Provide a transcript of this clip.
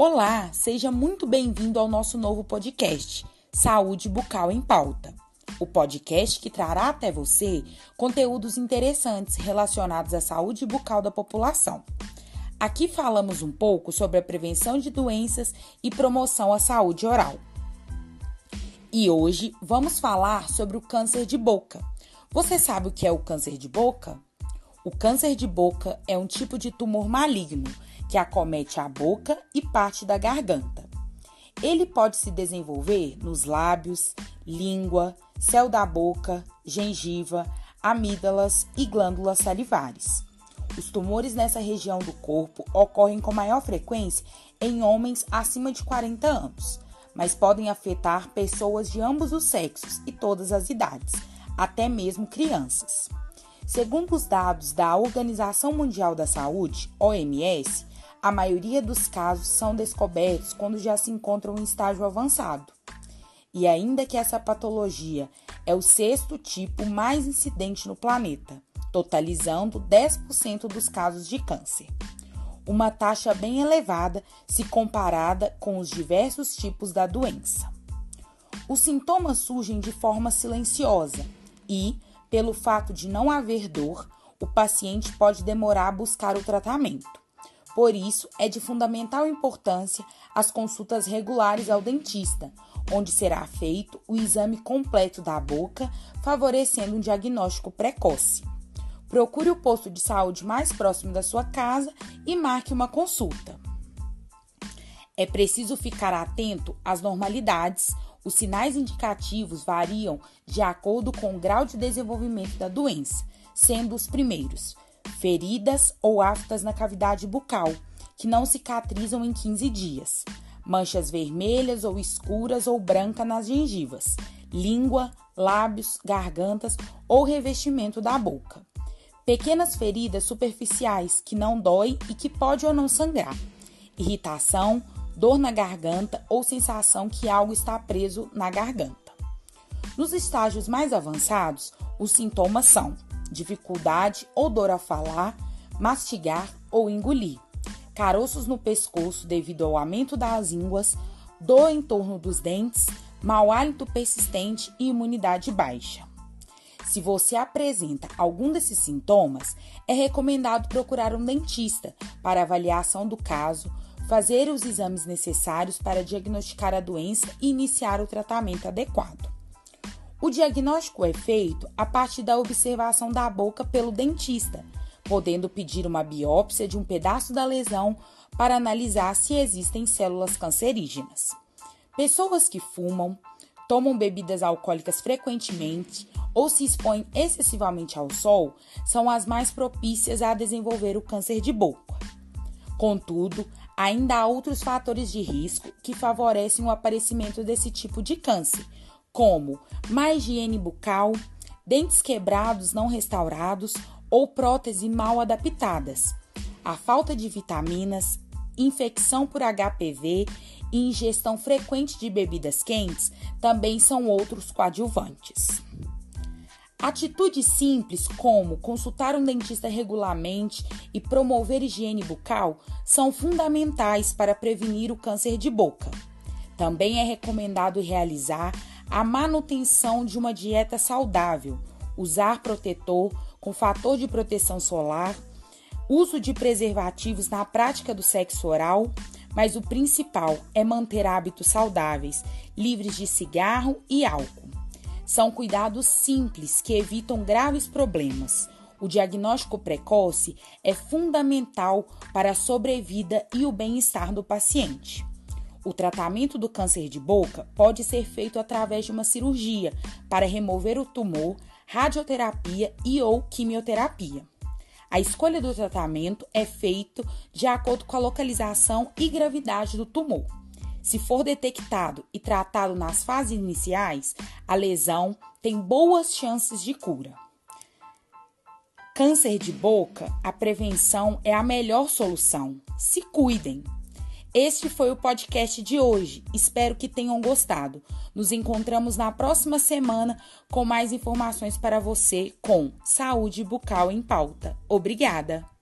Olá, seja muito bem-vindo ao nosso novo podcast, Saúde Bucal em Pauta. O podcast que trará até você conteúdos interessantes relacionados à saúde bucal da população. Aqui falamos um pouco sobre a prevenção de doenças e promoção à saúde oral. E hoje vamos falar sobre o câncer de boca. Você sabe o que é o câncer de boca? O câncer de boca é um tipo de tumor maligno que acomete a boca e parte da garganta. Ele pode se desenvolver nos lábios, língua, céu da boca, gengiva, amígdalas e glândulas salivares. Os tumores nessa região do corpo ocorrem com maior frequência em homens acima de 40 anos, mas podem afetar pessoas de ambos os sexos e todas as idades, até mesmo crianças. Segundo os dados da Organização Mundial da Saúde, OMS, a maioria dos casos são descobertos quando já se encontram em estágio avançado. E ainda que essa patologia é o sexto tipo mais incidente no planeta, totalizando 10% dos casos de câncer. Uma taxa bem elevada se comparada com os diversos tipos da doença. Os sintomas surgem de forma silenciosa e, pelo fato de não haver dor, o paciente pode demorar a buscar o tratamento. Por isso, é de fundamental importância as consultas regulares ao dentista, onde será feito o exame completo da boca, favorecendo um diagnóstico precoce. Procure o posto de saúde mais próximo da sua casa e marque uma consulta. É preciso ficar atento às normalidades. Os sinais indicativos variam de acordo com o grau de desenvolvimento da doença, sendo os primeiros feridas ou aftas na cavidade bucal, que não cicatrizam em 15 dias, manchas vermelhas ou escuras ou brancas nas gengivas, língua, lábios, gargantas ou revestimento da boca. Pequenas feridas superficiais que não dói e que pode ou não sangrar. Irritação, dor na garganta ou sensação que algo está preso na garganta. Nos estágios mais avançados, os sintomas são dificuldade ou dor a falar, mastigar ou engolir, caroços no pescoço devido ao aumento das línguas, dor em torno dos dentes, mau hálito persistente e imunidade baixa. Se você apresenta algum desses sintomas, é recomendado procurar um dentista para avaliação do caso, fazer os exames necessários para diagnosticar a doença e iniciar o tratamento adequado. O diagnóstico é feito a partir da observação da boca pelo dentista, podendo pedir uma biópsia de um pedaço da lesão para analisar se existem células cancerígenas. Pessoas que fumam, tomam bebidas alcoólicas frequentemente ou se expõem excessivamente ao sol são as mais propícias a desenvolver o câncer de boca. Contudo, ainda há outros fatores de risco que favorecem o aparecimento desse tipo de câncer, como má higiene bucal, dentes quebrados não restaurados ou próteses mal adaptadas, a falta de vitaminas, infecção por HPV e ingestão frequente de bebidas quentes também são outros coadjuvantes. Atitudes simples como consultar um dentista regularmente e promover higiene bucal são fundamentais para prevenir o câncer de boca. Também é recomendado realizar a manutenção de uma dieta saudável, usar protetor com fator de proteção solar, uso de preservativos na prática do sexo oral, mas o principal é manter hábitos saudáveis, livres de cigarro e álcool. São cuidados simples que evitam graves problemas. O diagnóstico precoce é fundamental para a sobrevida e o bem-estar do paciente. O tratamento do câncer de boca pode ser feito através de uma cirurgia para remover o tumor, radioterapia e ou quimioterapia. A escolha do tratamento é feito de acordo com a localização e gravidade do tumor. Se for detectado e tratado nas fases iniciais, a lesão tem boas chances de cura. Câncer de boca, a prevenção é a melhor solução. Se cuidem! Este foi o podcast de hoje. Espero que tenham gostado. Nos encontramos na próxima semana com mais informações para você com Saúde Bucal em Pauta. Obrigada!